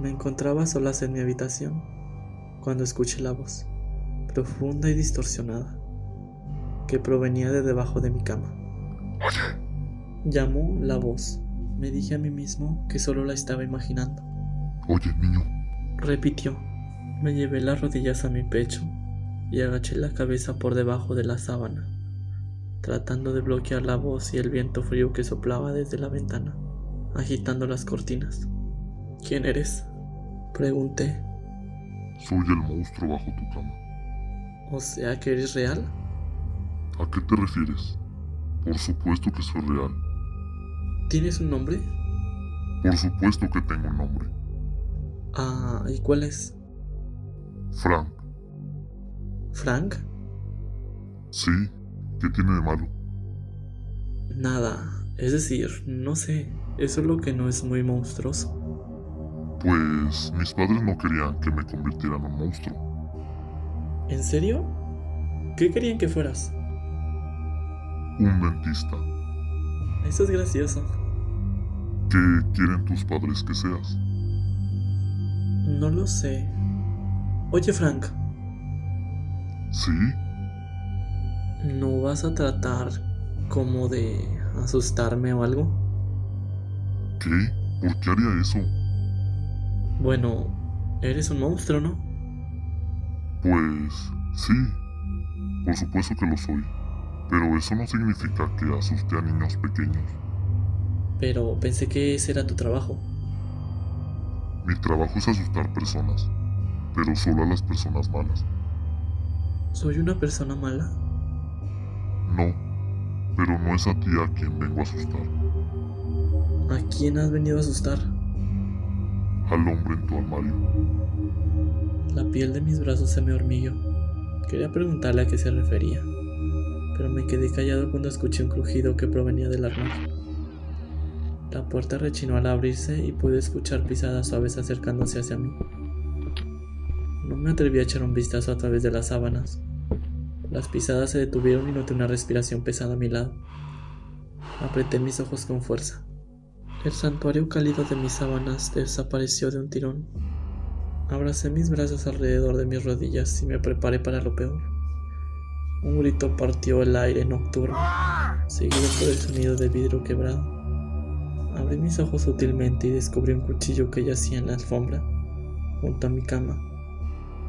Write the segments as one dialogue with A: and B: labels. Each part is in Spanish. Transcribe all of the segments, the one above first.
A: Me encontraba solas en mi habitación cuando escuché la voz, profunda y distorsionada, que provenía de debajo de mi cama.
B: Oye,
A: Llamó la voz. Me dije a mí mismo que solo la estaba imaginando.
B: oye, niño.
A: Repitió. Me llevé las rodillas a mi pecho y agaché la cabeza por debajo de la sábana, tratando de bloquear la voz y el viento frío que soplaba desde la ventana, agitando las cortinas. ¿Quién eres? Pregunté.
B: Soy el monstruo bajo tu cama.
A: ¿O sea que eres real?
B: ¿A qué te refieres? Por supuesto que soy real.
A: ¿Tienes un nombre?
B: Por supuesto que tengo un nombre.
A: Ah, ¿y cuál es?
B: Frank.
A: ¿Frank?
B: Sí. ¿Qué tiene de malo?
A: Nada. Es decir, no sé. Eso es lo que no es muy monstruoso.
B: Pues mis padres no querían que me convirtiera en un monstruo.
A: ¿En serio? ¿Qué querían que fueras?
B: Un dentista.
A: Eso es gracioso.
B: ¿Qué quieren tus padres que seas?
A: No lo sé. Oye, Frank,
B: ¿Sí?
A: ¿no vas a tratar como de asustarme o algo?
B: ¿Qué? ¿Por qué haría eso?
A: Bueno, eres un monstruo, ¿no?
B: Pues sí. Por supuesto que lo soy. Pero eso no significa que asuste a niños pequeños.
A: Pero pensé que ese era tu trabajo.
B: Mi trabajo es asustar personas, pero solo a las personas malas.
A: ¿Soy una persona mala?
B: No, pero no es a ti a quien vengo a asustar,
A: ¿A quién has venido a asustar?
B: Al hombre en tu armario.
A: La piel de mis brazos se me hormigueó. Quería preguntarle a qué se refería, pero me quedé callado cuando escuché un crujido que provenía del armario. La puerta rechinó al abrirse y pude escuchar pisadas suaves acercándose hacia mí. No me atreví a echar un vistazo a través de las sábanas. Las pisadas se detuvieron y noté una respiración pesada a mi lado. Apreté mis ojos con fuerza. El santuario cálido de mis sábanas desapareció de un tirón. Abracé mis brazos alrededor de mis rodillas y me preparé para lo peor. Un grito partió el aire nocturno, seguido por el sonido de vidrio quebrado. Abrí mis ojos sutilmente y descubrí un cuchillo que yacía en la alfombra, junto a mi cama.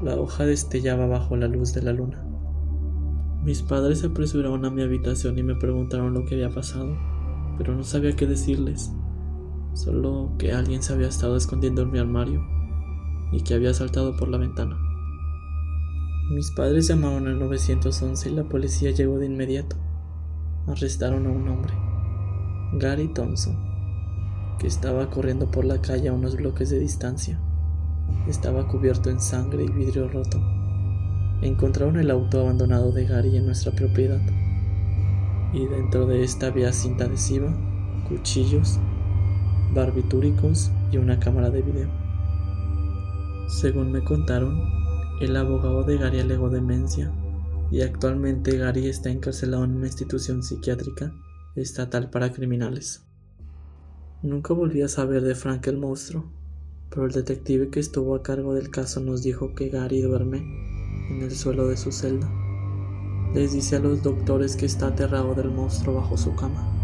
A: La hoja destellaba bajo la luz de la luna. Mis padres se apresuraron a mi habitación y me preguntaron lo que había pasado, pero no sabía qué decirles. Solo que alguien se había estado escondiendo en mi armario y que había saltado por la ventana. Mis padres llamaron al 911 y la policía llegó de inmediato. Arrestaron a un hombre, Gary Thompson, que estaba corriendo por la calle a unos bloques de distancia. Estaba cubierto en sangre y vidrio roto. Encontraron el auto abandonado de Gary en nuestra propiedad. Y dentro de esta había cinta adhesiva, cuchillos, barbitúricos y una cámara de video. Según me contaron, el abogado de Gary alegó demencia y actualmente Gary está encarcelado en una institución psiquiátrica estatal para criminales. Nunca volví a saber de Frank el monstruo, pero el detective que estuvo a cargo del caso nos dijo que Gary duerme en el suelo de su celda. Les dice a los doctores que está aterrado del monstruo bajo su cama.